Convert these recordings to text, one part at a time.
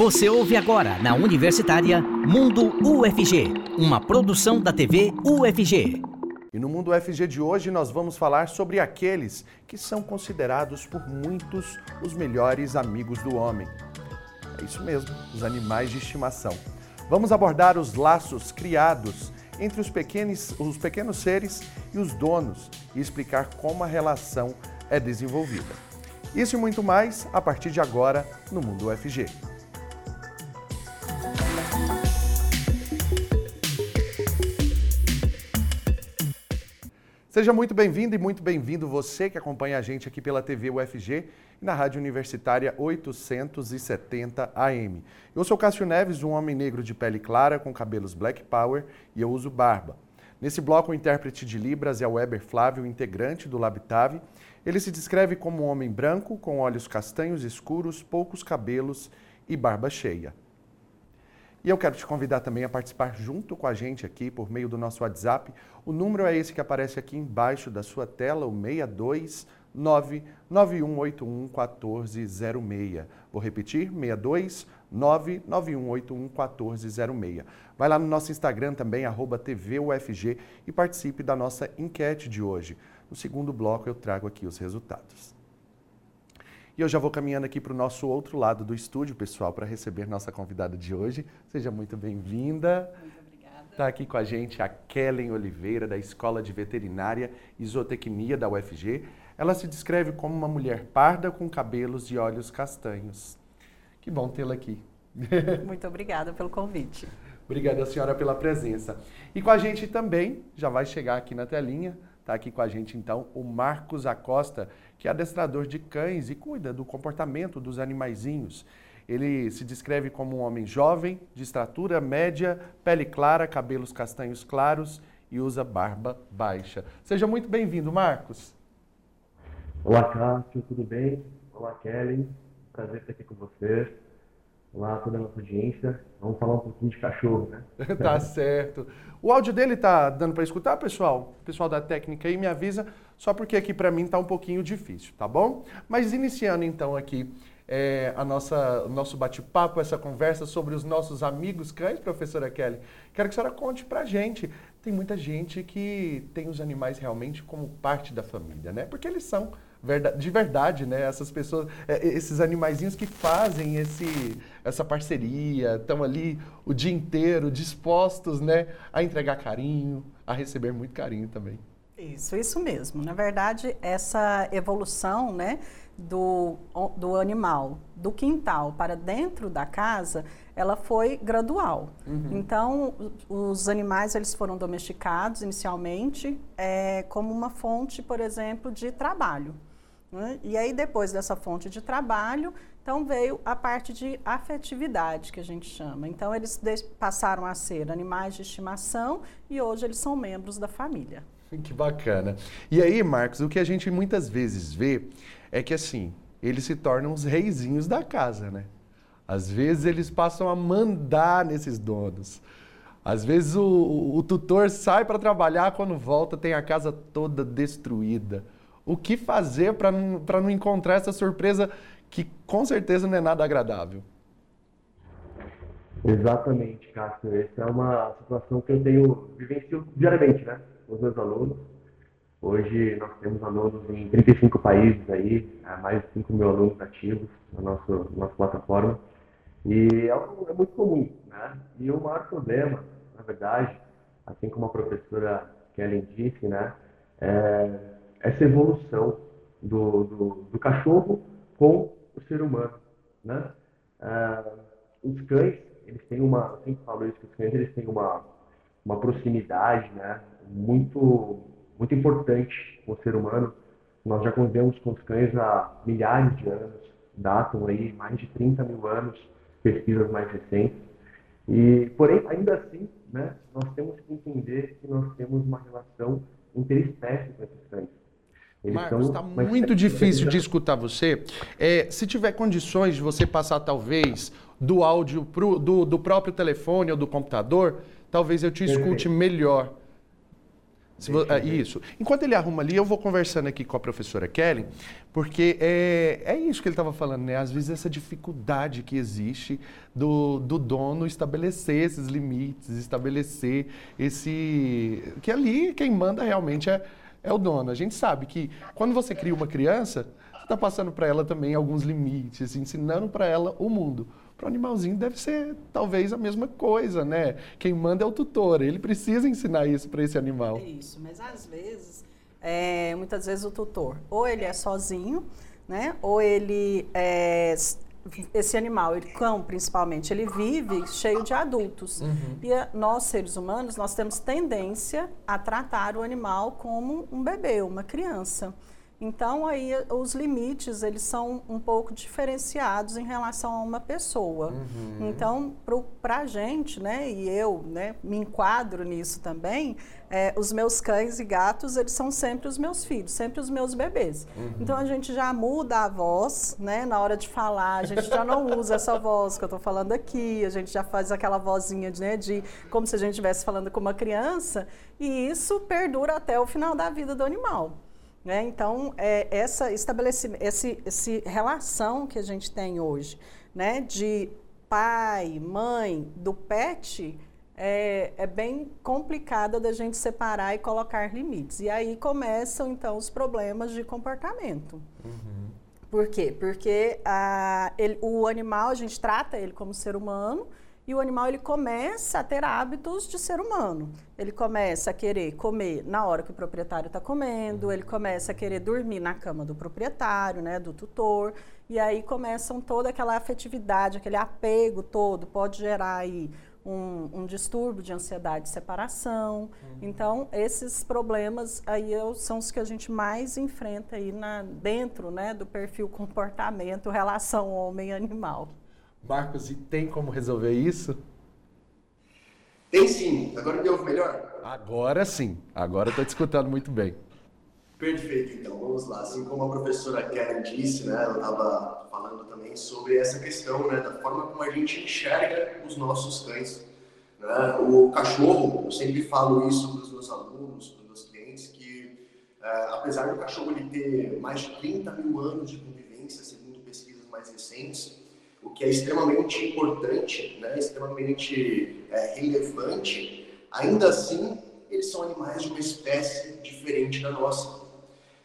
Você ouve agora na Universitária Mundo UFG, uma produção da TV UFG. E no Mundo UFG de hoje nós vamos falar sobre aqueles que são considerados por muitos os melhores amigos do homem. É isso mesmo, os animais de estimação. Vamos abordar os laços criados entre os pequenos, os pequenos seres e os donos e explicar como a relação é desenvolvida. Isso e muito mais a partir de agora no Mundo UFG. Seja muito bem-vindo e muito bem-vindo você que acompanha a gente aqui pela TV UFG e na Rádio Universitária 870 AM. Eu sou Cássio Neves, um homem negro de pele clara com cabelos black power e eu uso barba. Nesse bloco, o intérprete de Libras é o Weber Flávio, integrante do Labitave. Ele se descreve como um homem branco, com olhos castanhos escuros, poucos cabelos e barba cheia. E eu quero te convidar também a participar junto com a gente aqui por meio do nosso WhatsApp. O número é esse que aparece aqui embaixo da sua tela, o 62 99181 1406. Vou repetir, 62 99181 1406. Vai lá no nosso Instagram também, TVUFG, e participe da nossa enquete de hoje. No segundo bloco eu trago aqui os resultados. E eu já vou caminhando aqui para o nosso outro lado do estúdio, pessoal, para receber nossa convidada de hoje. Seja muito bem-vinda. Muito obrigada. Está aqui com a gente a Kellen Oliveira, da Escola de Veterinária e Zootecnia da UFG. Ela se descreve como uma mulher parda com cabelos e olhos castanhos. Que bom tê-la aqui. Muito obrigada pelo convite. Obrigada, senhora, pela presença. E com a gente também, já vai chegar aqui na telinha, está aqui com a gente então o Marcos Acosta, que é adestrador de cães e cuida do comportamento dos animaizinhos. Ele se descreve como um homem jovem, de estatura média, pele clara, cabelos castanhos claros e usa barba baixa. Seja muito bem-vindo, Marcos. Olá, Cássio, tudo bem? Olá, Kelly. Prazer estar aqui com você. Olá, toda a nossa audiência. Vamos falar um pouquinho de cachorro, né? tá certo. O áudio dele tá dando para escutar, pessoal? O pessoal da técnica aí me avisa, só porque aqui para mim tá um pouquinho difícil, tá bom? Mas iniciando então aqui é, a nossa, o nosso bate-papo, essa conversa sobre os nossos amigos cães, professora Kelly, quero que a senhora conte pra gente. Tem muita gente que tem os animais realmente como parte da família, né? Porque eles são de verdade, né? Essas pessoas, é, esses animaizinhos que fazem esse, essa parceria, estão ali o dia inteiro dispostos, né, a entregar carinho, a receber muito carinho também. Isso, isso mesmo. Na verdade, essa evolução, né, do, do animal do quintal para dentro da casa, ela foi gradual. Uhum. Então, os animais eles foram domesticados inicialmente é, como uma fonte, por exemplo, de trabalho. Né? E aí, depois dessa fonte de trabalho, então veio a parte de afetividade, que a gente chama. Então, eles passaram a ser animais de estimação e hoje eles são membros da família. Que bacana. E aí, Marcos, o que a gente muitas vezes vê é que, assim, eles se tornam os reizinhos da casa, né? Às vezes eles passam a mandar nesses donos. Às vezes o, o, o tutor sai para trabalhar, quando volta tem a casa toda destruída o que fazer para não, não encontrar essa surpresa que com certeza não é nada agradável. Exatamente, Cássio. Essa é uma situação que eu tenho vivenciado diariamente, né, com os meus alunos. Hoje nós temos alunos em 35 países aí, mais de 5 mil alunos ativos na nossa, na nossa plataforma. E é, é muito comum, né? E o maior problema, na verdade, assim como a professora Kellen disse, né, é essa evolução do, do, do cachorro com o ser humano, né? Ah, os cães, eles têm uma, eu sempre falo isso, que os cães eles têm uma, uma proximidade, né? Muito, muito importante com o ser humano. Nós já convivemos com os cães há milhares de anos, datam aí mais de 30 mil anos, pesquisas mais recentes. E, porém, ainda assim, né, nós temos que entender que nós temos uma relação interespécie com esses cães. Eles Marcos, está muito difícil de escutar você. É, se tiver condições de você passar, talvez, do áudio pro, do, do próprio telefone ou do computador, talvez eu te escute melhor. Vo... É, isso. Enquanto ele arruma ali, eu vou conversando aqui com a professora Kelly, porque é, é isso que ele estava falando, né? Às vezes essa dificuldade que existe do, do dono estabelecer esses limites, estabelecer esse. Que ali quem manda realmente é, é o dono. A gente sabe que quando você cria uma criança, você está passando para ela também alguns limites, ensinando para ela o mundo. Para o animalzinho deve ser talvez a mesma coisa, né? Quem manda é o tutor, ele precisa ensinar isso para esse animal. É isso, mas às vezes, é, muitas vezes o tutor, ou ele é sozinho, né? Ou ele é, esse animal, ele, cão principalmente, ele vive cheio de adultos. Uhum. E a, nós, seres humanos, nós temos tendência a tratar o animal como um bebê, uma criança. Então, aí os limites, eles são um pouco diferenciados em relação a uma pessoa. Uhum. Então, para a gente, né, e eu né, me enquadro nisso também, é, os meus cães e gatos, eles são sempre os meus filhos, sempre os meus bebês. Uhum. Então, a gente já muda a voz, né, na hora de falar, a gente já não usa essa voz que eu estou falando aqui, a gente já faz aquela vozinha de, né, de como se a gente estivesse falando com uma criança, e isso perdura até o final da vida do animal. Né? Então, é, essa estabelecimento, esse, esse relação que a gente tem hoje, né, de pai, mãe, do pet, é, é, bem complicada da gente separar e colocar limites. E aí começam, então, os problemas de comportamento. Uhum. Por quê? Porque a, ele, o animal, a gente trata ele como ser humano, e o animal ele começa a ter hábitos de ser humano. Ele começa a querer comer na hora que o proprietário está comendo, ele começa a querer dormir na cama do proprietário, né, do tutor, e aí começam toda aquela afetividade, aquele apego todo, pode gerar aí um, um distúrbio de ansiedade de separação. Uhum. Então, esses problemas aí são os que a gente mais enfrenta aí na, dentro né, do perfil comportamento, relação homem-animal. Marcos, e tem como resolver isso? Tem sim. Agora me ouve melhor? Agora sim. Agora estou te escutando muito bem. Perfeito, então vamos lá. Assim como a professora Karen disse, né, ela estava falando também sobre essa questão né, da forma como a gente enxerga os nossos cães. Né? O cachorro, eu sempre falo isso para os meus alunos, para os meus clientes, que uh, apesar do cachorro ele ter mais de 30 mil anos de convivência, segundo pesquisas mais recentes, o que é extremamente importante, né, extremamente é, relevante, ainda assim eles são animais de uma espécie diferente da nossa.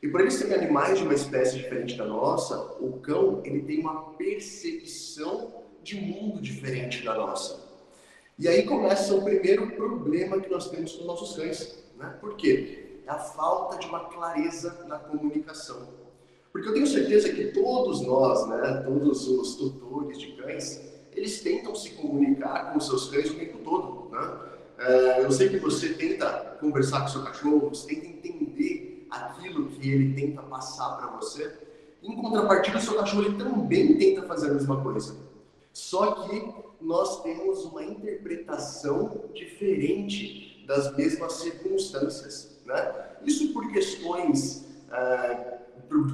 E por eles serem animais de uma espécie diferente da nossa, o cão ele tem uma percepção de mundo diferente da nossa. E aí começa o primeiro problema que nós temos com os nossos cães. Né? Por quê? É a falta de uma clareza na comunicação. Porque eu tenho certeza que todos nós, né, todos os tutores de cães, eles tentam se comunicar com os seus cães o tempo todo. Né? É, eu sei que você tenta conversar com o seu cachorro, você tenta entender aquilo que ele tenta passar para você. Em contrapartida, o seu cachorro ele também tenta fazer a mesma coisa. Só que nós temos uma interpretação diferente das mesmas circunstâncias. Né? Isso por questões. Uh,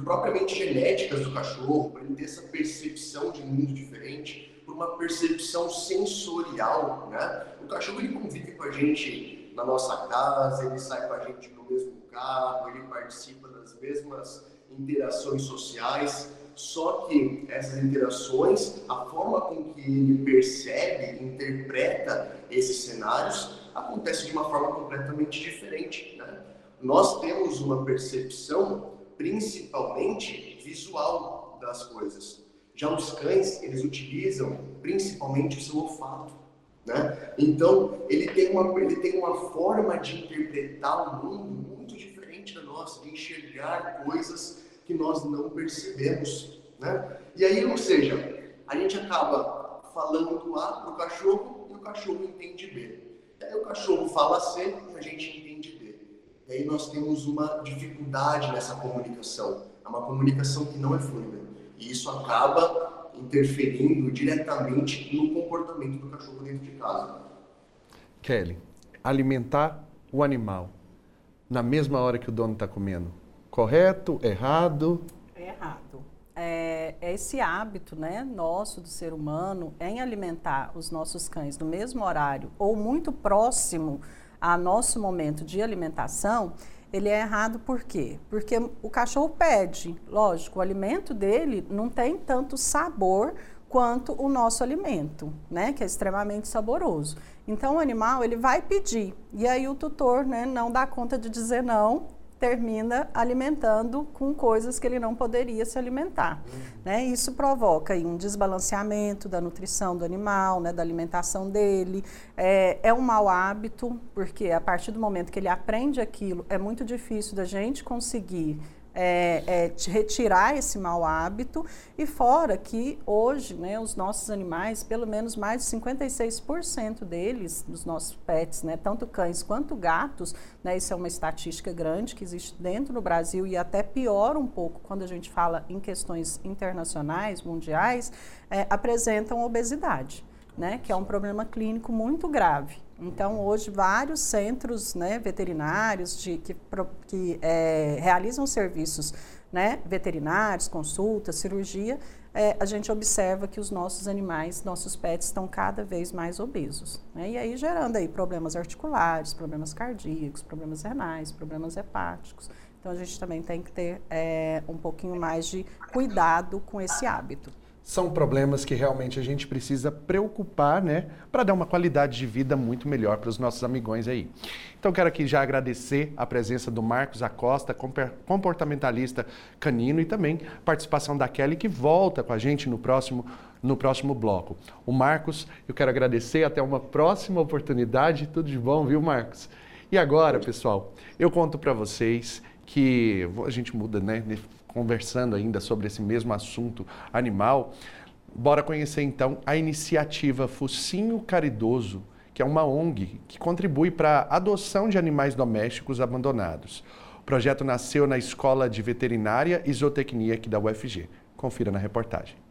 propriamente genéticas do cachorro, para ele ter essa percepção de mundo diferente, por uma percepção sensorial, né? O cachorro ele convive com a gente na nossa casa, ele sai com a gente no mesmo carro, ele participa das mesmas interações sociais, só que essas interações, a forma com que ele percebe, interpreta esses cenários, acontece de uma forma completamente diferente. Né? Nós temos uma percepção principalmente visual das coisas. Já os cães, eles utilizam principalmente o seu olfato. Né? Então, ele tem, uma, ele tem uma forma de interpretar o mundo muito diferente da nossa, de enxergar coisas que nós não percebemos. Né? E aí, ou seja, a gente acaba falando A para o cachorro e o cachorro entende B. Aí o cachorro fala C e a gente entende. E aí nós temos uma dificuldade nessa comunicação. É uma comunicação que não é fluida. E isso acaba interferindo diretamente no comportamento do cachorro dentro de casa. Kelly, alimentar o animal na mesma hora que o dono está comendo, correto, errado? É errado. É, é, esse hábito né, nosso do ser humano em alimentar os nossos cães no mesmo horário ou muito próximo a nosso momento de alimentação, ele é errado por quê? Porque o cachorro pede, lógico, o alimento dele não tem tanto sabor quanto o nosso alimento, né, que é extremamente saboroso. Então o animal ele vai pedir e aí o tutor, né, não dá conta de dizer não termina alimentando com coisas que ele não poderia se alimentar. Uhum. Né? Isso provoca aí, um desbalanceamento da nutrição do animal, né, da alimentação dele. É, é um mau hábito, porque a partir do momento que ele aprende aquilo, é muito difícil da gente conseguir é, é, retirar esse mau hábito e fora que hoje né, os nossos animais, pelo menos mais de 56% deles, dos nossos pets, né, tanto cães quanto gatos, né, isso é uma estatística grande que existe dentro do Brasil e até piora um pouco quando a gente fala em questões internacionais, mundiais, é, apresentam obesidade, né, que é um problema clínico muito grave. Então, hoje, vários centros né, veterinários de, que, que é, realizam serviços né, veterinários, consultas, cirurgia, é, a gente observa que os nossos animais, nossos pets, estão cada vez mais obesos. Né? E aí gerando aí problemas articulares, problemas cardíacos, problemas renais, problemas hepáticos. Então, a gente também tem que ter é, um pouquinho mais de cuidado com esse hábito são problemas que realmente a gente precisa preocupar, né, para dar uma qualidade de vida muito melhor para os nossos amigões aí. Então quero aqui já agradecer a presença do Marcos Acosta, comportamentalista canino e também participação da Kelly que volta com a gente no próximo no próximo bloco. O Marcos, eu quero agradecer até uma próxima oportunidade. Tudo de bom, viu, Marcos? E agora, pessoal, eu conto para vocês que a gente muda, né? Conversando ainda sobre esse mesmo assunto animal, bora conhecer então a iniciativa Focinho Caridoso, que é uma ONG que contribui para a adoção de animais domésticos abandonados. O projeto nasceu na Escola de Veterinária e Zootecnia aqui da UFG. Confira na reportagem.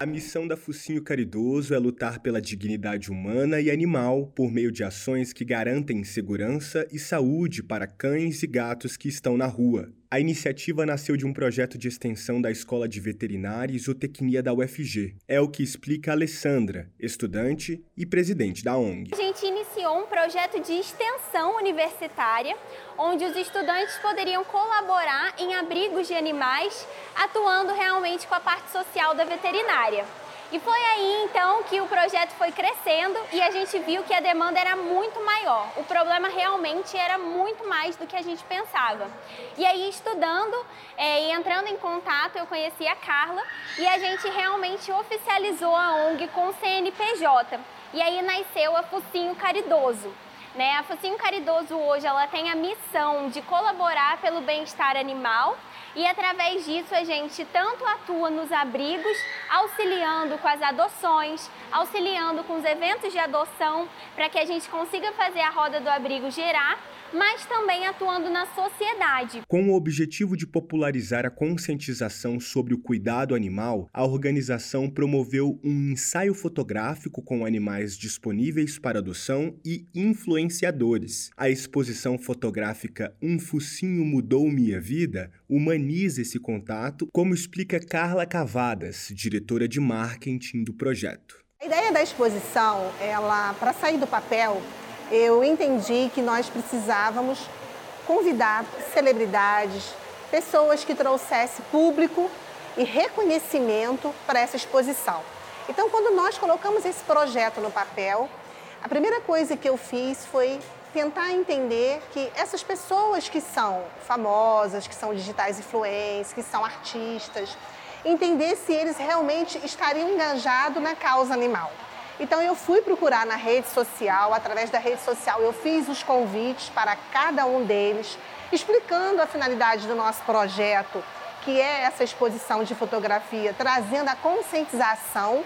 A missão da Focinho Caridoso é lutar pela dignidade humana e animal por meio de ações que garantem segurança e saúde para cães e gatos que estão na rua. A iniciativa nasceu de um projeto de extensão da Escola de Veterinária e Zootecnia da UFG. É o que explica a Alessandra, estudante e presidente da ONG. A gente iniciou um projeto de extensão universitária, onde os estudantes poderiam colaborar em abrigos de animais, atuando realmente com a parte social da veterinária. E foi aí então que o projeto foi crescendo e a gente viu que a demanda era muito maior. O problema realmente era muito mais do que a gente pensava. E aí, estudando é, e entrando em contato, eu conheci a Carla e a gente realmente oficializou a ONG com o CNPJ. E aí nasceu a Focinho Caridoso. Né? A Focinho Caridoso hoje ela tem a missão de colaborar pelo bem-estar animal e através disso a gente tanto atua nos abrigos, auxiliando com as adoções, auxiliando com os eventos de adoção, para que a gente consiga fazer a roda do abrigo gerar mas também atuando na sociedade. Com o objetivo de popularizar a conscientização sobre o cuidado animal, a organização promoveu um ensaio fotográfico com animais disponíveis para adoção e influenciadores. A exposição fotográfica Um Focinho Mudou Minha Vida humaniza esse contato, como explica Carla Cavadas, diretora de marketing do projeto. A ideia da exposição, ela para sair do papel, eu entendi que nós precisávamos convidar celebridades, pessoas que trouxessem público e reconhecimento para essa exposição. Então, quando nós colocamos esse projeto no papel, a primeira coisa que eu fiz foi tentar entender que essas pessoas que são famosas, que são digitais influentes, que são artistas, entender se eles realmente estariam engajados na causa animal. Então eu fui procurar na rede social, através da rede social eu fiz os convites para cada um deles, explicando a finalidade do nosso projeto, que é essa exposição de fotografia, trazendo a conscientização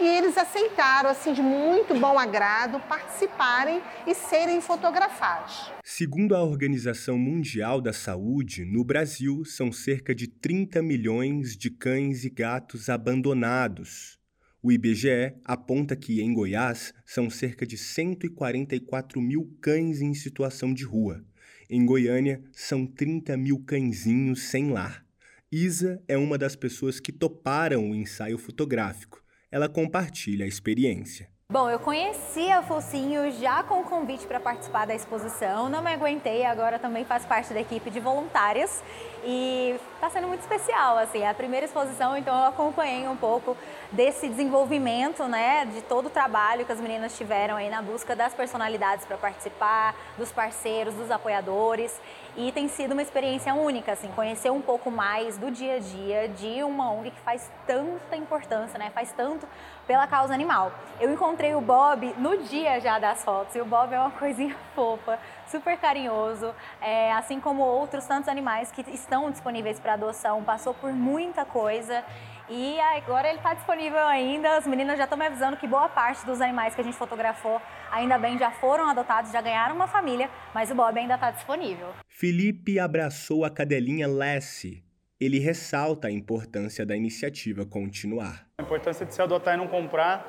e eles aceitaram, assim, de muito bom agrado, participarem e serem fotografados. Segundo a Organização Mundial da Saúde, no Brasil são cerca de 30 milhões de cães e gatos abandonados. O IBGE aponta que, em Goiás, são cerca de 144 mil cães em situação de rua. Em Goiânia, são 30 mil cãezinhos sem lar. Isa é uma das pessoas que toparam o ensaio fotográfico. Ela compartilha a experiência. Bom, eu conheci a Focinho já com o convite para participar da exposição, não me aguentei, agora também faço parte da equipe de voluntárias e está sendo muito especial, assim, é a primeira exposição, então eu acompanhei um pouco desse desenvolvimento, né, de todo o trabalho que as meninas tiveram aí na busca das personalidades para participar, dos parceiros, dos apoiadores e tem sido uma experiência única, assim, conhecer um pouco mais do dia a dia de uma ONG que faz tanta importância, né? Faz tanto pela causa animal. Eu encontrei o Bob no dia já das fotos e o Bob é uma coisinha fofa, super carinhoso, é, assim como outros tantos animais que estão disponíveis para adoção, passou por muita coisa e agora ele está disponível ainda. As meninas já estão me avisando que boa parte dos animais que a gente fotografou, ainda bem, já foram adotados, já ganharam uma família, mas o Bob ainda está disponível. Felipe abraçou a cadelinha Lessie. Ele ressalta a importância da iniciativa continuar. A importância de se adotar e não comprar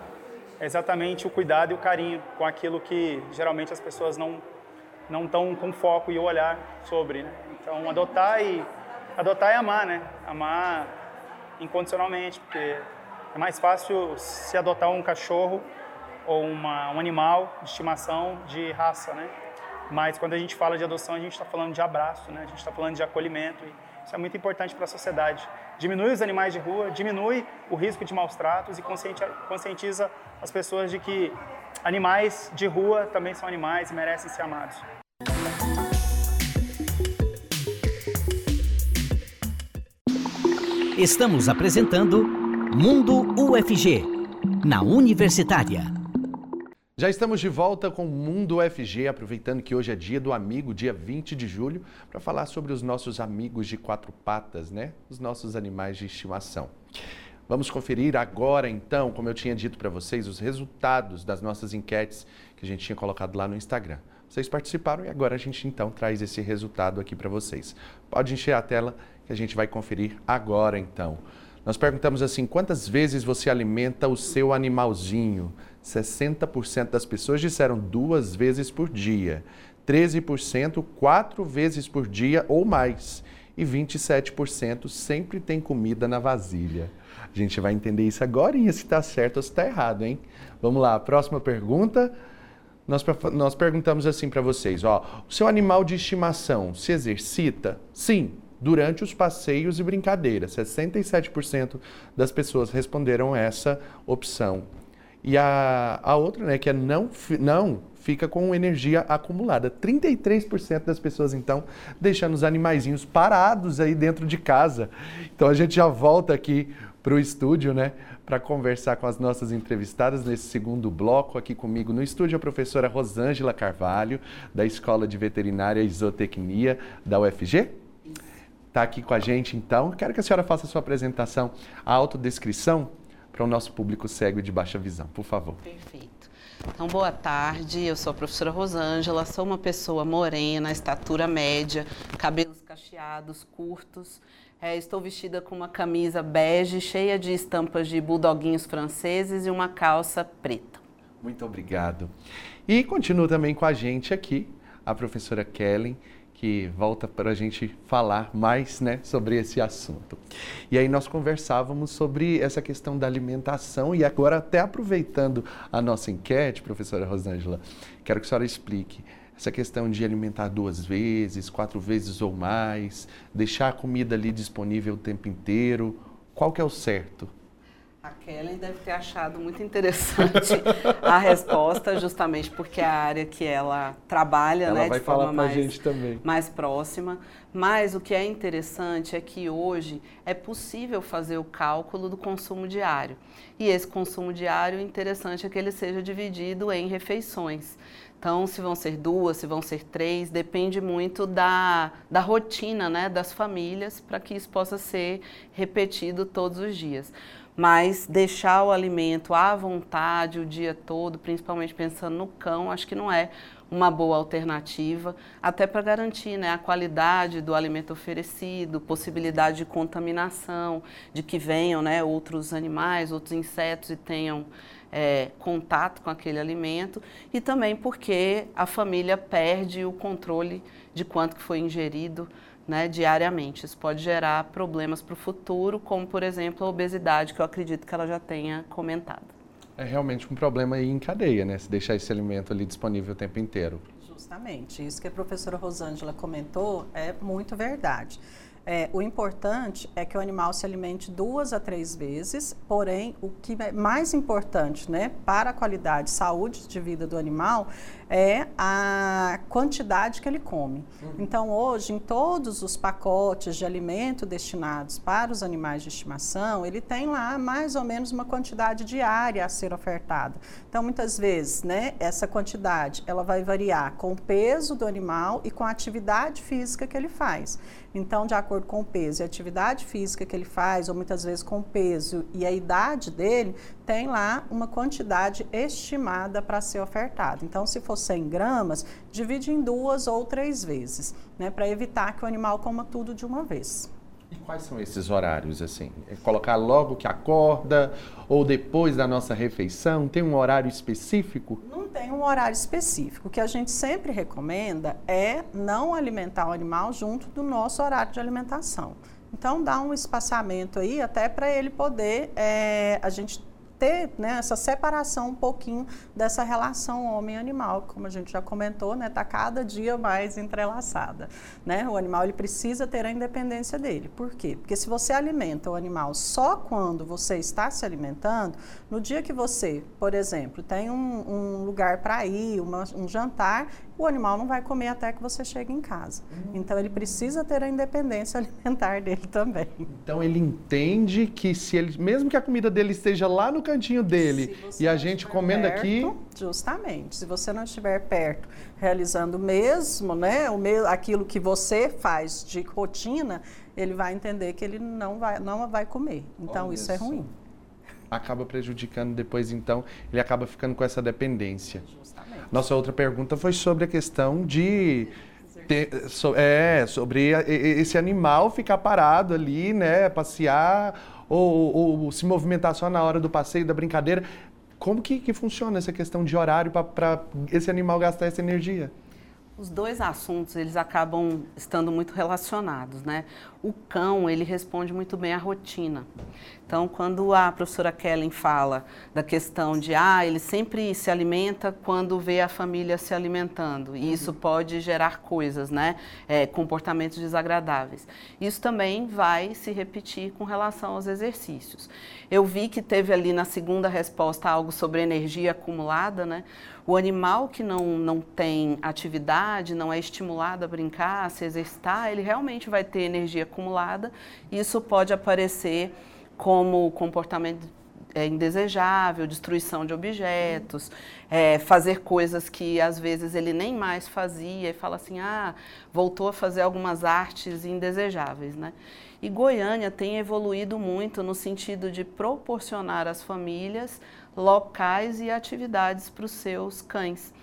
é exatamente o cuidado e o carinho com aquilo que geralmente as pessoas não não estão com foco e olhar sobre. Né? Então, adotar e adotar é amar, né? Amar incondicionalmente, porque é mais fácil se adotar um cachorro ou uma, um animal de estimação de raça, né? Mas quando a gente fala de adoção, a gente está falando de abraço, né? A gente está falando de acolhimento e isso é muito importante para a sociedade. Diminui os animais de rua, diminui o risco de maus tratos e conscientiza as pessoas de que animais de rua também são animais e merecem ser amados. Estamos apresentando Mundo UFG, na Universitária. Já estamos de volta com o Mundo UFG, aproveitando que hoje é dia do amigo, dia 20 de julho, para falar sobre os nossos amigos de quatro patas, né? Os nossos animais de estimação. Vamos conferir agora, então, como eu tinha dito para vocês, os resultados das nossas enquetes que a gente tinha colocado lá no Instagram. Vocês participaram e agora a gente então traz esse resultado aqui para vocês. Pode encher a tela que a gente vai conferir agora então. Nós perguntamos assim: quantas vezes você alimenta o seu animalzinho? 60% das pessoas disseram duas vezes por dia, 13% quatro vezes por dia ou mais, e 27% sempre tem comida na vasilha. A gente vai entender isso agora se está certo ou se está errado, hein? Vamos lá, próxima pergunta. Nós, nós perguntamos assim para vocês: ó, o seu animal de estimação se exercita? Sim, durante os passeios e brincadeiras. 67% das pessoas responderam essa opção. E a, a outra, né, que é não, não fica com energia acumulada. 33% das pessoas, então, deixando os animaizinhos parados aí dentro de casa. Então a gente já volta aqui para o estúdio, né, para conversar com as nossas entrevistadas nesse segundo bloco. Aqui comigo no estúdio a professora Rosângela Carvalho, da Escola de Veterinária e Zootecnia da UFG está aqui com a gente, então. Quero que a senhora faça a sua apresentação, a autodescrição para o nosso público cego e de baixa visão, por favor. Perfeito. Então, boa tarde. Eu sou a professora Rosângela, sou uma pessoa morena, estatura média, cabelos cacheados, curtos. É, estou vestida com uma camisa bege, cheia de estampas de bulldoguinhos franceses e uma calça preta. Muito obrigado. E continua também com a gente aqui a professora Kellen, que volta para a gente falar mais né, sobre esse assunto. E aí nós conversávamos sobre essa questão da alimentação e agora até aproveitando a nossa enquete, professora Rosângela, quero que a senhora explique essa questão de alimentar duas vezes, quatro vezes ou mais, deixar a comida ali disponível o tempo inteiro, qual que é o certo? A Kellen deve ter achado muito interessante a resposta, justamente porque é a área que ela trabalha, ela né, vai de forma mais, mais próxima. Mas o que é interessante é que hoje é possível fazer o cálculo do consumo diário. E esse consumo diário, interessante é que ele seja dividido em refeições. Então, se vão ser duas, se vão ser três, depende muito da, da rotina né, das famílias para que isso possa ser repetido todos os dias mas deixar o alimento à vontade o dia todo, principalmente pensando no cão, acho que não é uma boa alternativa, até para garantir né, a qualidade do alimento oferecido, possibilidade de contaminação, de que venham né, outros animais, outros insetos e tenham é, contato com aquele alimento, e também porque a família perde o controle de quanto que foi ingerido né, diariamente. Isso pode gerar problemas para o futuro, como, por exemplo, a obesidade, que eu acredito que ela já tenha comentado. É realmente um problema aí em cadeia, né? Se deixar esse alimento ali disponível o tempo inteiro. Justamente, isso que a professora Rosângela comentou é muito verdade. É, o importante é que o animal se alimente duas a três vezes, porém, o que é mais importante né, para a qualidade e saúde de vida do animal é a quantidade que ele come. Uhum. Então, hoje, em todos os pacotes de alimento destinados para os animais de estimação, ele tem lá mais ou menos uma quantidade diária a ser ofertada. Então, muitas vezes, né, essa quantidade ela vai variar com o peso do animal e com a atividade física que ele faz. Então, de acordo com o peso e a atividade física que ele faz, ou muitas vezes com o peso e a idade dele, tem lá uma quantidade estimada para ser ofertada. Então, se for 100 gramas, divide em duas ou três vezes, né, para evitar que o animal coma tudo de uma vez. E quais são esses horários, assim? É colocar logo que acorda ou depois da nossa refeição? Tem um horário específico? Não tem um horário específico. O que a gente sempre recomenda é não alimentar o animal junto do nosso horário de alimentação. Então, dá um espaçamento aí até para ele poder, é, a gente ter né, essa separação um pouquinho dessa relação homem-animal, como a gente já comentou, está né, tá cada dia mais entrelaçada. Né? O animal ele precisa ter a independência dele. Por quê? Porque se você alimenta o animal só quando você está se alimentando, no dia que você, por exemplo, tem um, um lugar para ir, uma, um jantar, o animal não vai comer até que você chegue em casa. Uhum. Então ele precisa ter a independência alimentar dele também. Então ele entende que se ele, mesmo que a comida dele esteja lá no cantinho dele e a gente comendo perto, aqui, justamente, se você não estiver perto, realizando mesmo, né, o mesmo, aquilo que você faz de rotina, ele vai entender que ele não vai não vai comer. Então Olha isso é ruim. Acaba prejudicando depois então, ele acaba ficando com essa dependência. Nossa outra pergunta foi sobre a questão de ter, so, é, sobre esse animal ficar parado ali, né, passear ou, ou, se movimentar só na hora do passeio, da brincadeira. Como que, que funciona essa questão de horário para esse animal gastar essa energia? Os dois assuntos, eles acabam estando muito relacionados, né? O cão, ele responde muito bem à rotina. Então, quando a professora Kellen fala da questão de, ah, ele sempre se alimenta quando vê a família se alimentando, e isso uhum. pode gerar coisas, né? É, comportamentos desagradáveis. Isso também vai se repetir com relação aos exercícios. Eu vi que teve ali na segunda resposta algo sobre energia acumulada, né? O animal que não, não tem atividade, não é estimulado a brincar, a se exercitar, ele realmente vai ter energia acumulada. Isso pode aparecer como comportamento é, indesejável, destruição de objetos, é, fazer coisas que às vezes ele nem mais fazia e fala assim, ah, voltou a fazer algumas artes indesejáveis, né? E Goiânia tem evoluído muito no sentido de proporcionar às famílias locais e atividades para os seus cães.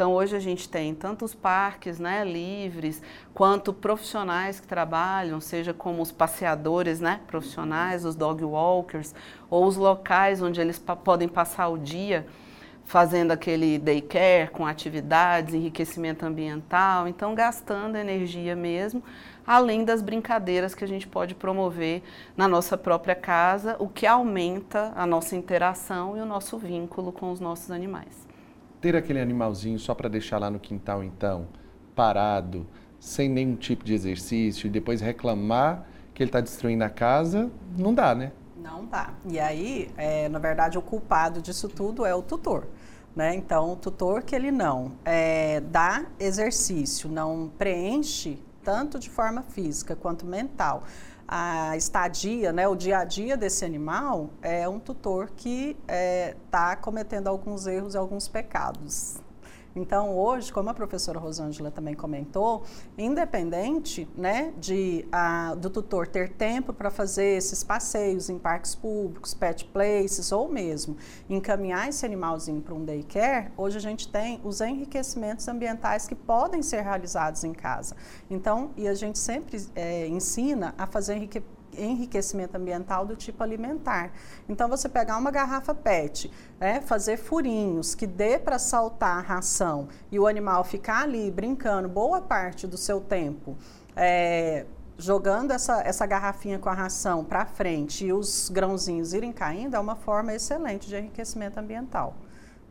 Então hoje a gente tem tanto os parques né, livres, quanto profissionais que trabalham, seja como os passeadores né, profissionais, os dog walkers, ou os locais onde eles pa podem passar o dia fazendo aquele daycare com atividades, enriquecimento ambiental, então gastando energia mesmo, além das brincadeiras que a gente pode promover na nossa própria casa, o que aumenta a nossa interação e o nosso vínculo com os nossos animais ter aquele animalzinho só para deixar lá no quintal, então, parado, sem nenhum tipo de exercício, e depois reclamar que ele está destruindo a casa, não dá, né? Não dá. E aí, é, na verdade, o culpado disso tudo é o tutor. Né? Então, o tutor que ele não é, dá exercício, não preenche tanto de forma física quanto mental a estadia, né, o dia a dia desse animal, é um tutor que está é, tá cometendo alguns erros e alguns pecados. Então, hoje, como a professora Rosângela também comentou, independente né, de, a, do tutor ter tempo para fazer esses passeios em parques públicos, pet places, ou mesmo encaminhar esse animalzinho para um daycare, hoje a gente tem os enriquecimentos ambientais que podem ser realizados em casa. Então, e a gente sempre é, ensina a fazer enriquecimento enriquecimento ambiental do tipo alimentar. Então, você pegar uma garrafa PET, né, fazer furinhos que dê para saltar a ração e o animal ficar ali brincando boa parte do seu tempo. É, jogando essa, essa garrafinha com a ração para frente e os grãozinhos irem caindo é uma forma excelente de enriquecimento ambiental.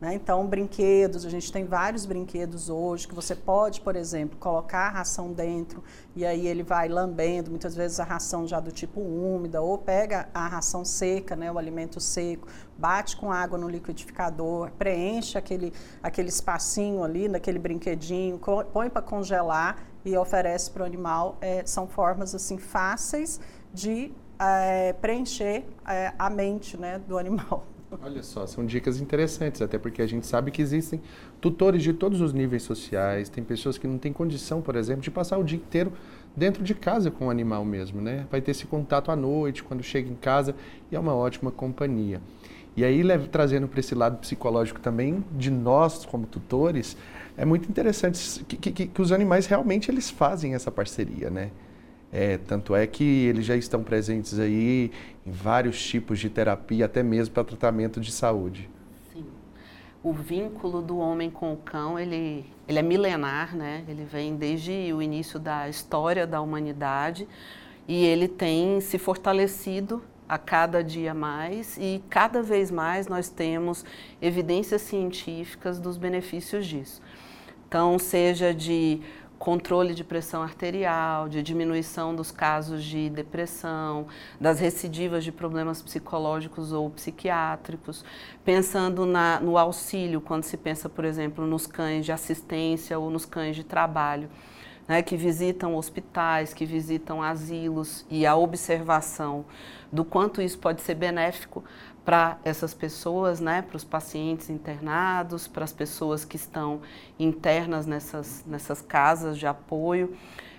Né? Então, brinquedos, a gente tem vários brinquedos hoje que você pode, por exemplo, colocar a ração dentro e aí ele vai lambendo, muitas vezes a ração já do tipo úmida, ou pega a ração seca, né, o alimento seco, bate com água no liquidificador, preenche aquele, aquele espacinho ali naquele brinquedinho, põe para congelar e oferece para o animal. É, são formas assim fáceis de é, preencher é, a mente né, do animal. Olha só, são dicas interessantes, até porque a gente sabe que existem tutores de todos os níveis sociais, tem pessoas que não têm condição, por exemplo, de passar o dia inteiro dentro de casa com o animal mesmo, né? Vai ter esse contato à noite, quando chega em casa, e é uma ótima companhia. E aí, trazendo para esse lado psicológico também, de nós como tutores, é muito interessante que, que, que os animais realmente eles fazem essa parceria, né? É, tanto é que eles já estão presentes aí em vários tipos de terapia, até mesmo para tratamento de saúde. Sim. O vínculo do homem com o cão, ele, ele é milenar, né? Ele vem desde o início da história da humanidade e ele tem se fortalecido a cada dia mais e cada vez mais nós temos evidências científicas dos benefícios disso. Então, seja de controle de pressão arterial, de diminuição dos casos de depressão, das recidivas de problemas psicológicos ou psiquiátricos, pensando na, no auxílio, quando se pensa, por exemplo, nos cães de assistência ou nos cães de trabalho. Né, que visitam hospitais, que visitam asilos e a observação do quanto isso pode ser benéfico para essas pessoas, né, para os pacientes internados, para as pessoas que estão internas nessas, nessas casas de apoio,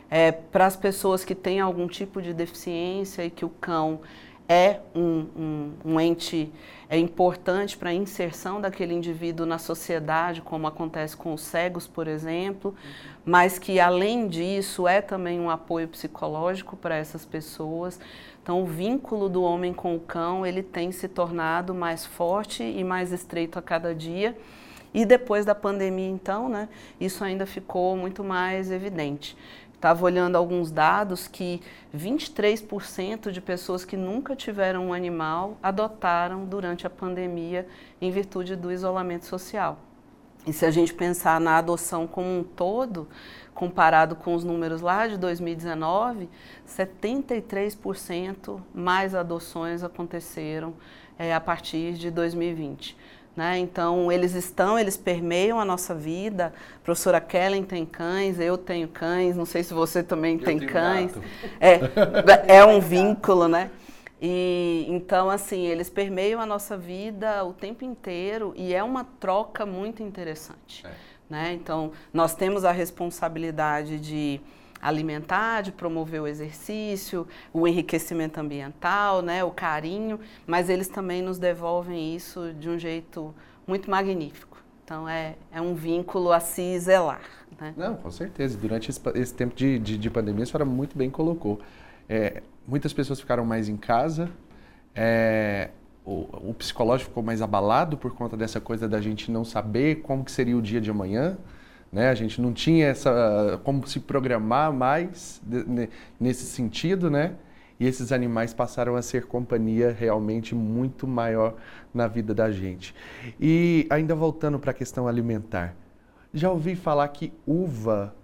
é, para as pessoas que têm algum tipo de deficiência e que o cão é um, um, um ente é importante para a inserção daquele indivíduo na sociedade, como acontece com os cegos, por exemplo, mas que além disso é também um apoio psicológico para essas pessoas. Então, o vínculo do homem com o cão ele tem se tornado mais forte e mais estreito a cada dia. E depois da pandemia, então, né, isso ainda ficou muito mais evidente. Estava olhando alguns dados que 23% de pessoas que nunca tiveram um animal adotaram durante a pandemia em virtude do isolamento social. E se a gente pensar na adoção como um todo, comparado com os números lá de 2019, 73% mais adoções aconteceram é, a partir de 2020. Né? Então, eles estão, eles permeiam a nossa vida. A professora Kellen tem cães, eu tenho cães, não sei se você também eu tem cães. É, é um vínculo, né? E então, assim, eles permeiam a nossa vida o tempo inteiro e é uma troca muito interessante. É. Né? Então, nós temos a responsabilidade de alimentar, de promover o exercício, o enriquecimento ambiental, né, o carinho, mas eles também nos devolvem isso de um jeito muito magnífico. Então é, é um vínculo a se zelar. Né? Não, com certeza. Durante esse, esse tempo de, de, de, pandemia, a senhora muito bem colocou. É, muitas pessoas ficaram mais em casa, é, o, o, psicológico ficou mais abalado por conta dessa coisa da gente não saber como que seria o dia de amanhã. Né? A gente não tinha essa como se programar mais nesse sentido, né? E esses animais passaram a ser companhia realmente muito maior na vida da gente. E ainda voltando para a questão alimentar, já ouvi falar que uva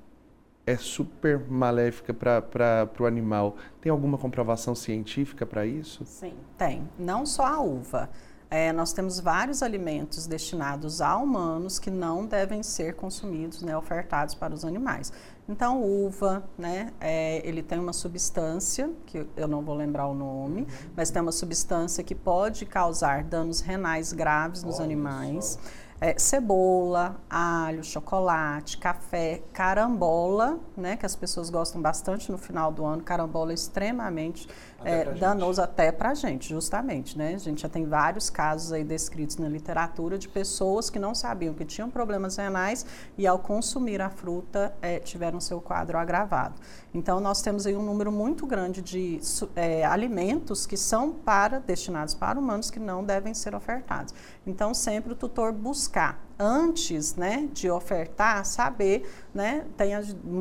é super maléfica para o animal. Tem alguma comprovação científica para isso? Sim, tem. Não só a uva. É, nós temos vários alimentos destinados a humanos que não devem ser consumidos, né, ofertados para os animais. Então, uva, né, é, ele tem uma substância, que eu não vou lembrar o nome, uhum. mas tem uma substância que pode causar danos renais graves nos Olha animais. Só é, cebola, alho, chocolate, café, carambola, né, que as pessoas gostam bastante no final do ano. Carambola é extremamente é, danoso até para a gente, justamente, né? A gente já tem vários casos aí descritos na literatura de pessoas que não sabiam que tinham problemas renais e ao consumir a fruta é, tiveram seu quadro agravado. Então nós temos aí um número muito grande de é, alimentos que são para destinados para humanos que não devem ser ofertados. Então sempre o tutor busca buscar antes né, de ofertar, saber, né, tem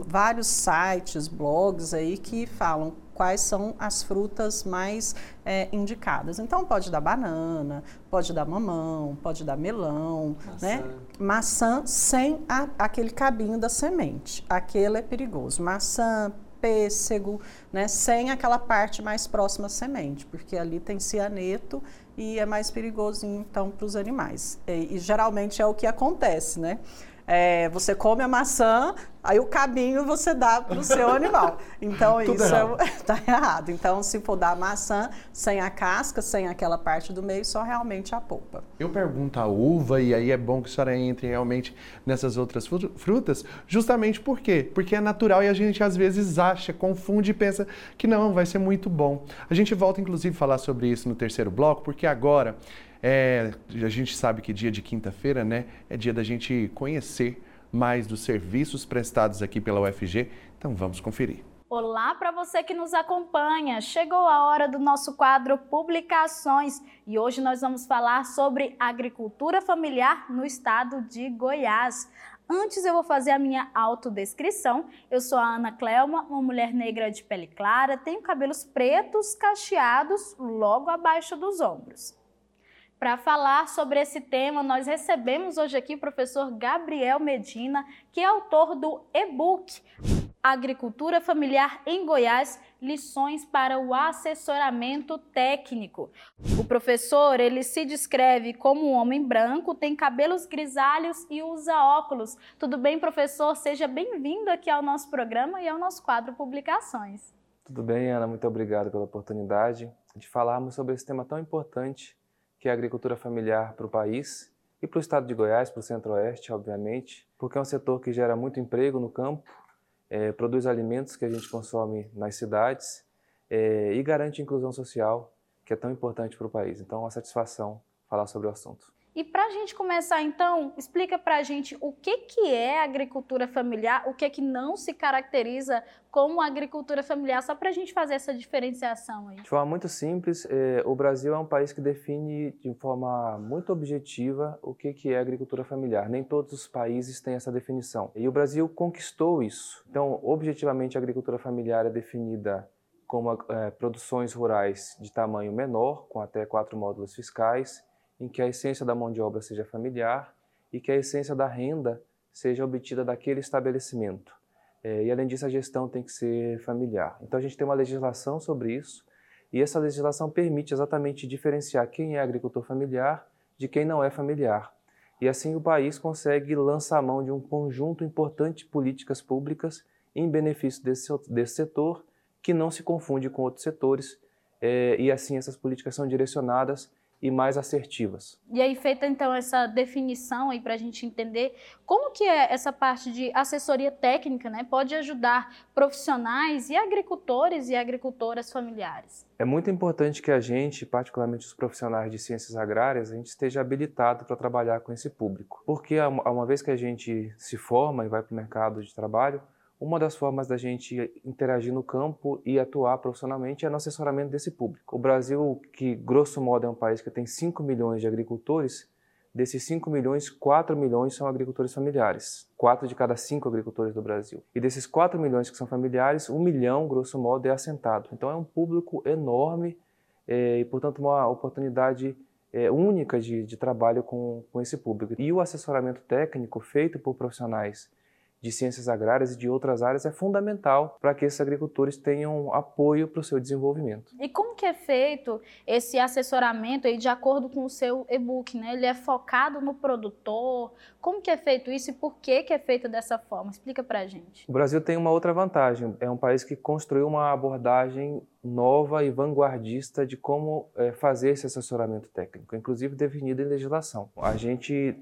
vários sites, blogs aí que falam quais são as frutas mais é, indicadas. Então pode dar banana, pode dar mamão, pode dar melão, maçã, né? maçã sem a, aquele cabinho da semente. Aquele é perigoso. Maçã, pêssego, né, sem aquela parte mais próxima à semente, porque ali tem cianeto e é mais perigoso então para os animais. E, e, geralmente é o que acontece, né? É, você come a maçã, aí o cabinho você dá para o seu animal. Então isso está errado. É, tá errado. Então se for dar maçã sem a casca, sem aquela parte do meio, só realmente a polpa. Eu pergunto a uva e aí é bom que a senhora entre realmente nessas outras frutas, justamente por quê? Porque é natural e a gente às vezes acha, confunde e pensa que não, vai ser muito bom. A gente volta inclusive a falar sobre isso no terceiro bloco, porque agora é, a gente sabe que dia de quinta-feira, né, é dia da gente conhecer mais dos serviços prestados aqui pela UFG. Então vamos conferir. Olá para você que nos acompanha. Chegou a hora do nosso quadro Publicações e hoje nós vamos falar sobre agricultura familiar no estado de Goiás. Antes eu vou fazer a minha autodescrição. Eu sou a Ana Clelma, uma mulher negra de pele clara, tenho cabelos pretos cacheados logo abaixo dos ombros. Para falar sobre esse tema, nós recebemos hoje aqui o professor Gabriel Medina, que é autor do e-book Agricultura Familiar em Goiás, lições para o assessoramento técnico. O professor, ele se descreve como um homem branco, tem cabelos grisalhos e usa óculos. Tudo bem, professor? Seja bem-vindo aqui ao nosso programa e ao nosso quadro Publicações. Tudo bem, Ana, muito obrigado pela oportunidade de falarmos sobre esse tema tão importante que é a agricultura familiar para o país e para o estado de Goiás, para o centro-oeste, obviamente, porque é um setor que gera muito emprego no campo, é, produz alimentos que a gente consome nas cidades é, e garante inclusão social, que é tão importante para o país. Então, é uma satisfação falar sobre o assunto. E para a gente começar, então, explica para a gente o que, que é agricultura familiar, o que, que não se caracteriza como agricultura familiar, só para a gente fazer essa diferenciação aí. De forma muito simples, é, o Brasil é um país que define de forma muito objetiva o que, que é agricultura familiar. Nem todos os países têm essa definição. E o Brasil conquistou isso. Então, objetivamente, a agricultura familiar é definida como é, produções rurais de tamanho menor, com até quatro módulos fiscais, em que a essência da mão de obra seja familiar e que a essência da renda seja obtida daquele estabelecimento. É, e além disso, a gestão tem que ser familiar. Então a gente tem uma legislação sobre isso e essa legislação permite exatamente diferenciar quem é agricultor familiar de quem não é familiar. E assim o país consegue lançar mão de um conjunto importante de políticas públicas em benefício desse, desse setor, que não se confunde com outros setores, é, e assim essas políticas são direcionadas e mais assertivas. E aí, feita então essa definição aí para a gente entender como que é essa parte de assessoria técnica, né, pode ajudar profissionais e agricultores e agricultoras familiares. É muito importante que a gente, particularmente os profissionais de ciências agrárias, a gente esteja habilitado para trabalhar com esse público, porque uma vez que a gente se forma e vai para o mercado de trabalho, uma das formas da gente interagir no campo e atuar profissionalmente é no assessoramento desse público. O Brasil, que grosso modo é um país que tem 5 milhões de agricultores, desses 5 milhões, 4 milhões são agricultores familiares. 4 de cada 5 agricultores do Brasil. E desses 4 milhões que são familiares, 1 milhão, grosso modo, é assentado. Então é um público enorme é, e, portanto, uma oportunidade é, única de, de trabalho com, com esse público. E o assessoramento técnico feito por profissionais de ciências agrárias e de outras áreas é fundamental para que esses agricultores tenham apoio para o seu desenvolvimento. E como que é feito esse assessoramento aí de acordo com o seu e-book, né? Ele é focado no produtor? Como que é feito isso e por que que é feito dessa forma? Explica para a gente. O Brasil tem uma outra vantagem, é um país que construiu uma abordagem nova e vanguardista de como é, fazer esse assessoramento técnico, inclusive definido em legislação. A gente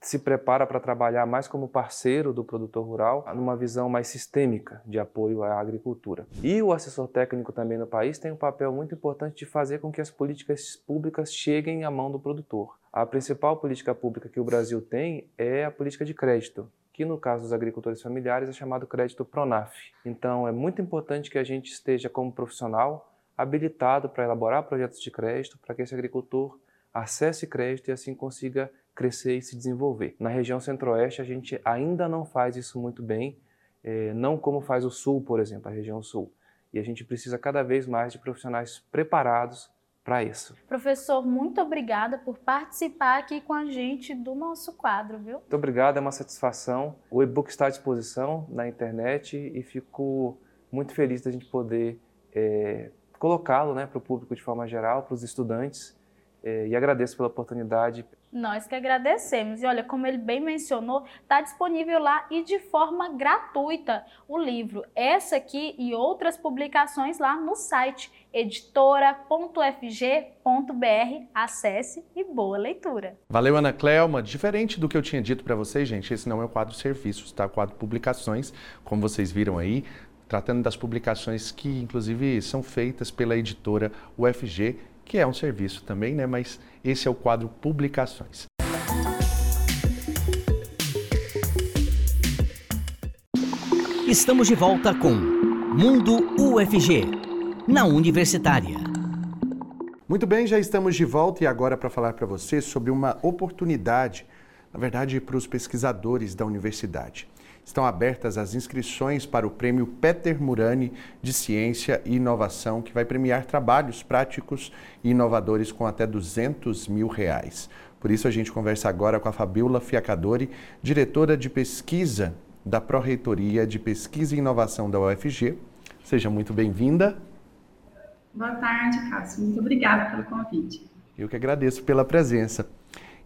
se prepara para trabalhar mais como parceiro do produtor rural, numa visão mais sistêmica de apoio à agricultura. E o assessor técnico também no país tem um papel muito importante de fazer com que as políticas públicas cheguem à mão do produtor. A principal política pública que o Brasil tem é a política de crédito, que no caso dos agricultores familiares é chamado crédito Pronaf. Então é muito importante que a gente esteja como profissional habilitado para elaborar projetos de crédito para que esse agricultor acesse crédito e assim consiga crescer e se desenvolver. Na região centro-oeste, a gente ainda não faz isso muito bem, é, não como faz o sul, por exemplo, a região sul. E a gente precisa cada vez mais de profissionais preparados para isso. Professor, muito obrigada por participar aqui com a gente do nosso quadro, viu? Muito obrigado, é uma satisfação. O e-book está à disposição na internet e fico muito feliz da gente poder é, colocá-lo né, para o público de forma geral, para os estudantes. É, e agradeço pela oportunidade. Nós que agradecemos. E olha, como ele bem mencionou, está disponível lá e de forma gratuita o livro. Essa aqui e outras publicações lá no site editora.fg.br. Acesse e boa leitura. Valeu, Ana Clelma. Diferente do que eu tinha dito para vocês, gente, esse não é o quadro serviços, tá? O quadro publicações, como vocês viram aí, tratando das publicações que, inclusive, são feitas pela editora UFG que é um serviço também, né? Mas esse é o quadro Publicações. Estamos de volta com Mundo UFG, na Universitária. Muito bem, já estamos de volta e agora para falar para você sobre uma oportunidade, na verdade, para os pesquisadores da universidade estão abertas as inscrições para o Prêmio Peter Murani de Ciência e Inovação, que vai premiar trabalhos práticos e inovadores com até 200 mil reais. Por isso, a gente conversa agora com a Fabiola Fiacadori, diretora de pesquisa da Pró-Reitoria de Pesquisa e Inovação da UFG. Seja muito bem-vinda. Boa tarde, Cássio. Muito obrigada pelo convite. Eu que agradeço pela presença.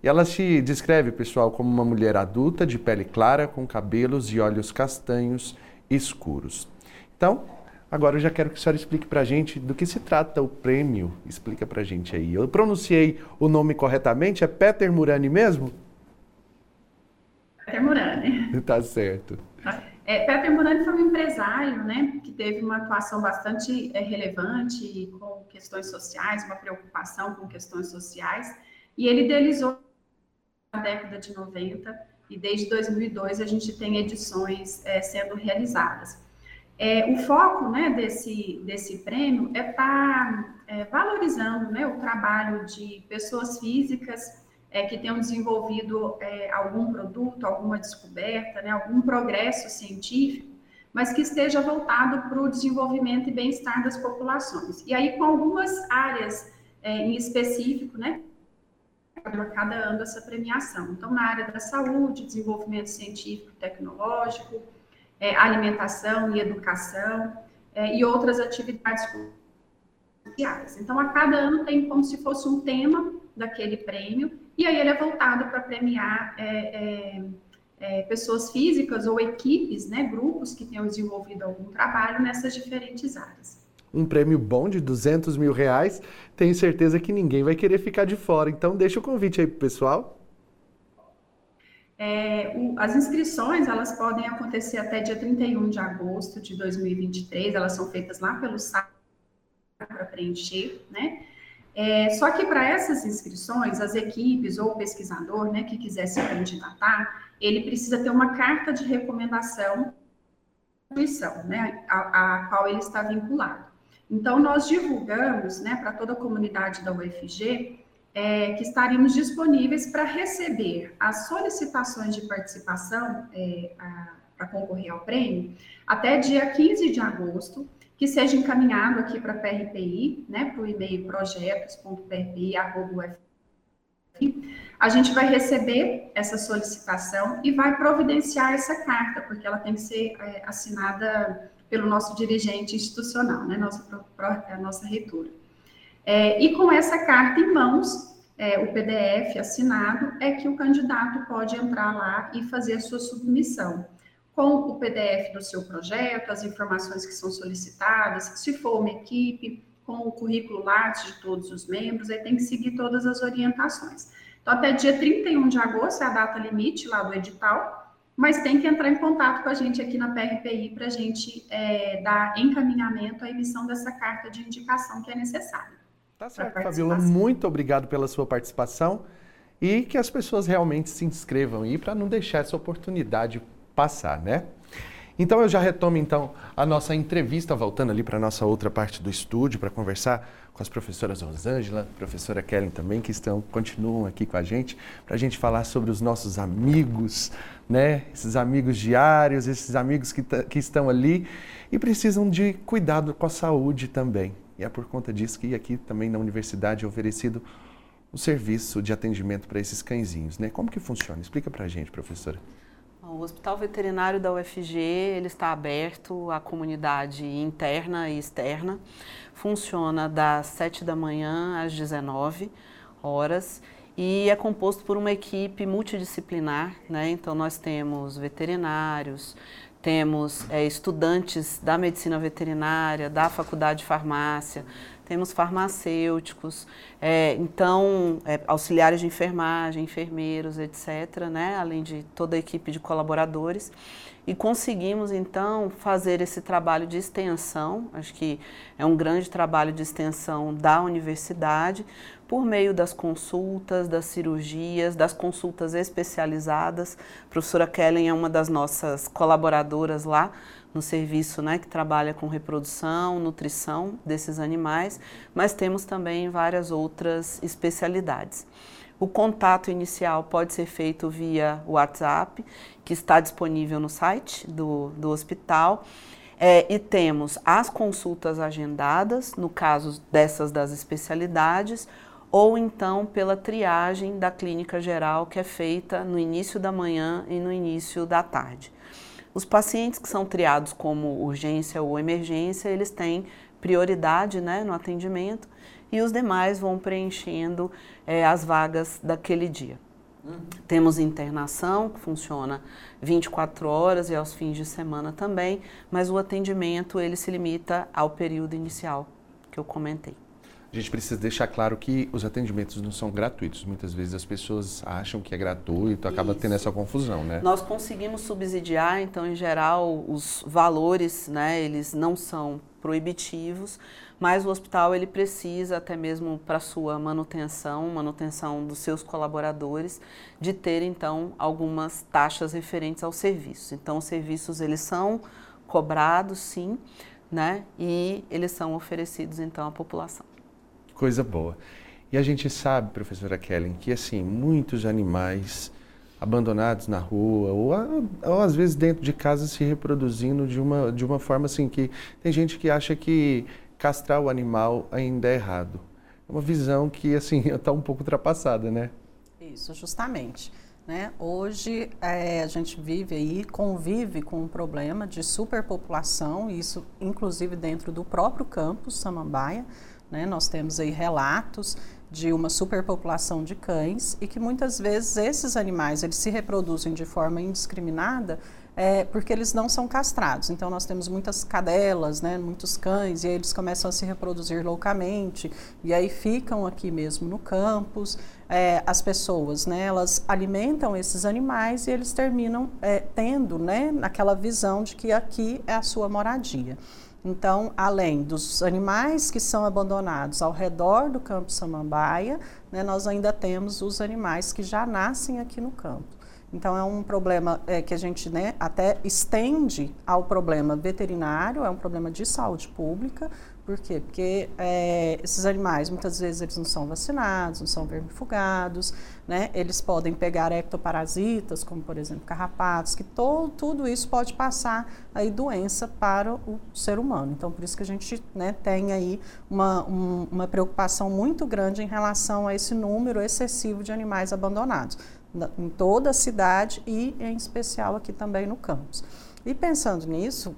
E ela se descreve, pessoal, como uma mulher adulta, de pele clara, com cabelos e olhos castanhos escuros. Então, agora eu já quero que a senhora explique para a gente do que se trata o prêmio. Explica para a gente aí. Eu pronunciei o nome corretamente? É Peter Murani mesmo? Peter Murani. Tá certo. É, Peter Murani foi um empresário, né, que teve uma atuação bastante é, relevante com questões sociais, uma preocupação com questões sociais, e ele idealizou década de 90 e desde 2002 a gente tem edições é, sendo realizadas. É, o foco né, desse, desse prêmio é estar tá, é, valorizando né, o trabalho de pessoas físicas é, que tenham desenvolvido é, algum produto, alguma descoberta, né, algum progresso científico, mas que esteja voltado para o desenvolvimento e bem-estar das populações. E aí com algumas áreas é, em específico, né, a cada ano essa premiação. Então, na área da saúde, desenvolvimento científico e tecnológico, é, alimentação e educação é, e outras atividades sociais. Então, a cada ano tem como se fosse um tema daquele prêmio, e aí ele é voltado para premiar é, é, é, pessoas físicas ou equipes, né, grupos que tenham desenvolvido algum trabalho nessas diferentes áreas um prêmio bom de 200 mil reais, tenho certeza que ninguém vai querer ficar de fora. Então, deixa o convite aí para o pessoal. É, o, as inscrições, elas podem acontecer até dia 31 de agosto de 2023, elas são feitas lá pelo site para preencher, né? É, só que para essas inscrições, as equipes ou o pesquisador, né, que quiser se candidatar, ele precisa ter uma carta de recomendação né, a, a qual ele está vinculado. Então, nós divulgamos né, para toda a comunidade da UFG é, que estaremos disponíveis para receber as solicitações de participação é, para concorrer ao prêmio até dia 15 de agosto, que seja encaminhado aqui para a PRPI, né, para o e-mail projetos.prpi.ufg. A gente vai receber essa solicitação e vai providenciar essa carta, porque ela tem que ser é, assinada pelo nosso dirigente institucional, né, nossa, a nossa reitora. É, e com essa carta em mãos, é, o PDF assinado, é que o candidato pode entrar lá e fazer a sua submissão com o PDF do seu projeto, as informações que são solicitadas, se for uma equipe, com o currículo Lattes de todos os membros, aí tem que seguir todas as orientações. Então, até dia 31 de agosto é a data limite lá do edital, mas tem que entrar em contato com a gente aqui na PRPI para a gente é, dar encaminhamento à emissão dessa carta de indicação que é necessária. Tá certo, Fabiola, muito obrigado pela sua participação e que as pessoas realmente se inscrevam aí para não deixar essa oportunidade passar, né? Então eu já retomo então a nossa entrevista, voltando ali para a nossa outra parte do estúdio, para conversar com as professoras Rosângela, professora Kellen também, que estão, continuam aqui com a gente, para a gente falar sobre os nossos amigos, né? Esses amigos diários, esses amigos que, que estão ali e precisam de cuidado com a saúde também. E é por conta disso que aqui também na universidade é oferecido o serviço de atendimento para esses cãezinhos, né? Como que funciona? Explica para a gente, professora. O Hospital Veterinário da UFG ele está aberto à comunidade interna e externa. Funciona das 7 da manhã às 19 horas e é composto por uma equipe multidisciplinar. Né? Então, nós temos veterinários, temos é, estudantes da medicina veterinária, da faculdade de farmácia, temos farmacêuticos, é, então é, auxiliares de enfermagem, enfermeiros, etc., né, além de toda a equipe de colaboradores. E conseguimos então fazer esse trabalho de extensão, acho que é um grande trabalho de extensão da universidade, por meio das consultas, das cirurgias, das consultas especializadas. A professora Kellen é uma das nossas colaboradoras lá no serviço né, que trabalha com reprodução, nutrição desses animais, mas temos também várias outras especialidades. O contato inicial pode ser feito via WhatsApp, que está disponível no site do, do hospital. É, e temos as consultas agendadas, no caso dessas das especialidades, ou então pela triagem da clínica geral, que é feita no início da manhã e no início da tarde. Os pacientes que são triados como urgência ou emergência, eles têm prioridade né, no atendimento e os demais vão preenchendo é, as vagas daquele dia. Uhum. Temos internação, que funciona 24 horas e aos fins de semana também, mas o atendimento ele se limita ao período inicial que eu comentei. A gente precisa deixar claro que os atendimentos não são gratuitos. Muitas vezes as pessoas acham que é gratuito, acaba Isso. tendo essa confusão, né? Nós conseguimos subsidiar, então, em geral, os valores, né, eles não são proibitivos, mas o hospital ele precisa até mesmo para sua manutenção, manutenção dos seus colaboradores, de ter então algumas taxas referentes ao serviço. Então os serviços eles são cobrados, sim, né? E eles são oferecidos então à população. Coisa boa. E a gente sabe, professora Kellen, que assim, muitos animais abandonados na rua ou, ou, às vezes dentro de casa se reproduzindo de uma, de uma forma assim que tem gente que acha que castrar o animal ainda é errado. É uma visão que assim está um pouco ultrapassada, né? Isso, justamente. Né? Hoje é, a gente vive aí, convive com um problema de superpopulação, isso inclusive dentro do próprio campus Samambaia. Né? Nós temos aí relatos de uma superpopulação de cães e que muitas vezes esses animais eles se reproduzem de forma indiscriminada é, porque eles não são castrados. Então nós temos muitas cadelas, né, muitos cães e aí eles começam a se reproduzir loucamente e aí ficam aqui mesmo no campus. É, as pessoas, né, elas alimentam esses animais e eles terminam é, tendo, né, aquela visão de que aqui é a sua moradia. Então, além dos animais que são abandonados ao redor do campo Samambaia, né, nós ainda temos os animais que já nascem aqui no campo. Então, é um problema é, que a gente né, até estende ao problema veterinário, é um problema de saúde pública, por quê? Porque é, esses animais, muitas vezes, eles não são vacinados, não são vermifugados, né? Eles podem pegar ectoparasitas, como, por exemplo, carrapatos, que tudo isso pode passar aí doença para o ser humano. Então, por isso que a gente né, tem aí uma, um, uma preocupação muito grande em relação a esse número excessivo de animais abandonados, na, em toda a cidade e, em especial, aqui também no campus. E pensando nisso,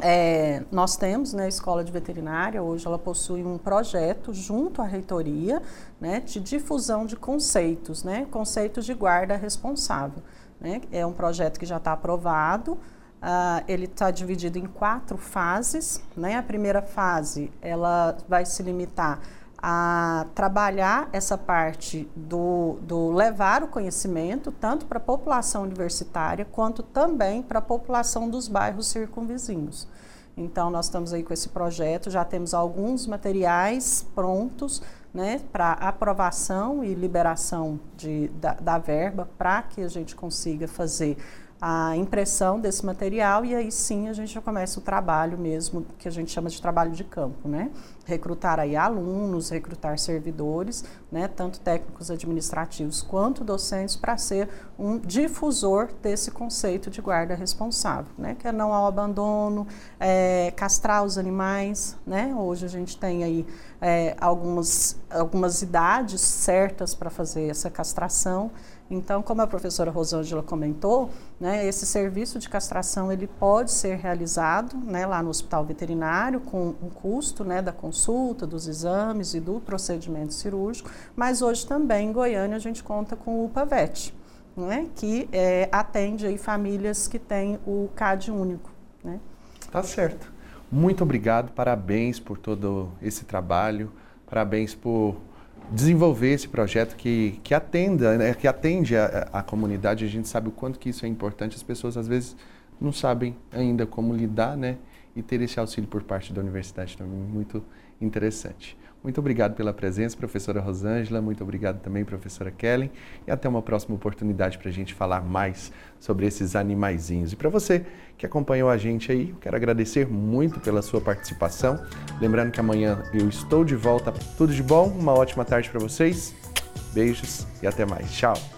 é, nós temos né, a Escola de Veterinária, hoje ela possui um projeto junto à reitoria né, de difusão de conceitos, né, conceitos de guarda responsável. Né, é um projeto que já está aprovado, uh, ele está dividido em quatro fases. Né, a primeira fase ela vai se limitar a trabalhar essa parte do, do levar o conhecimento, tanto para a população universitária, quanto também para a população dos bairros circunvizinhos. Então, nós estamos aí com esse projeto, já temos alguns materiais prontos né, para aprovação e liberação de, da, da verba para que a gente consiga fazer a impressão desse material e aí sim a gente já começa o trabalho mesmo, que a gente chama de trabalho de campo, né? Recrutar aí alunos, recrutar servidores, né? Tanto técnicos administrativos quanto docentes para ser um difusor desse conceito de guarda responsável, né? Que é não ao abandono, é, castrar os animais, né? Hoje a gente tem aí é, algumas, algumas idades certas para fazer essa castração. Então, como a professora Rosângela comentou, né, esse serviço de castração ele pode ser realizado né, lá no hospital veterinário com um custo né, da consulta, dos exames e do procedimento cirúrgico, mas hoje também em Goiânia a gente conta com o UPAVET, né, que é, atende aí famílias que têm o CAD único. Né. Tá certo. Muito obrigado, parabéns por todo esse trabalho, parabéns por desenvolver esse projeto que, que atenda, né, que atende a, a, comunidade. A gente sabe o quanto que isso é importante. As pessoas às vezes não sabem ainda como lidar, né? E ter esse auxílio por parte da universidade também muito interessante. Muito obrigado pela presença, professora Rosângela. Muito obrigado também, professora Kellen. E até uma próxima oportunidade para a gente falar mais sobre esses animaizinhos. E para você que acompanhou a gente aí, eu quero agradecer muito pela sua participação. Lembrando que amanhã eu estou de volta. Tudo de bom, uma ótima tarde para vocês. Beijos e até mais. Tchau.